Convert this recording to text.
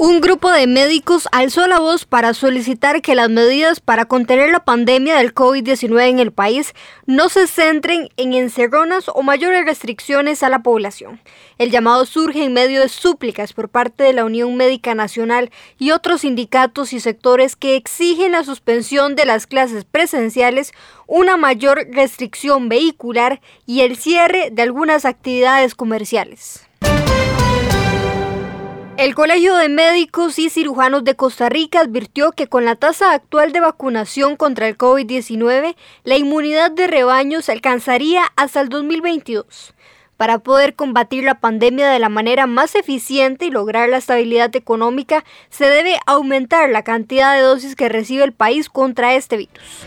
Un grupo de médicos alzó la voz para solicitar que las medidas para contener la pandemia del COVID-19 en el país no se centren en encerronas o mayores restricciones a la población. El llamado surge en medio de súplicas por parte de la Unión Médica Nacional y otros sindicatos y sectores que exigen la suspensión de las clases presenciales, una mayor restricción vehicular y el cierre de algunas actividades comerciales. El Colegio de Médicos y Cirujanos de Costa Rica advirtió que con la tasa actual de vacunación contra el COVID-19, la inmunidad de rebaño se alcanzaría hasta el 2022. Para poder combatir la pandemia de la manera más eficiente y lograr la estabilidad económica, se debe aumentar la cantidad de dosis que recibe el país contra este virus.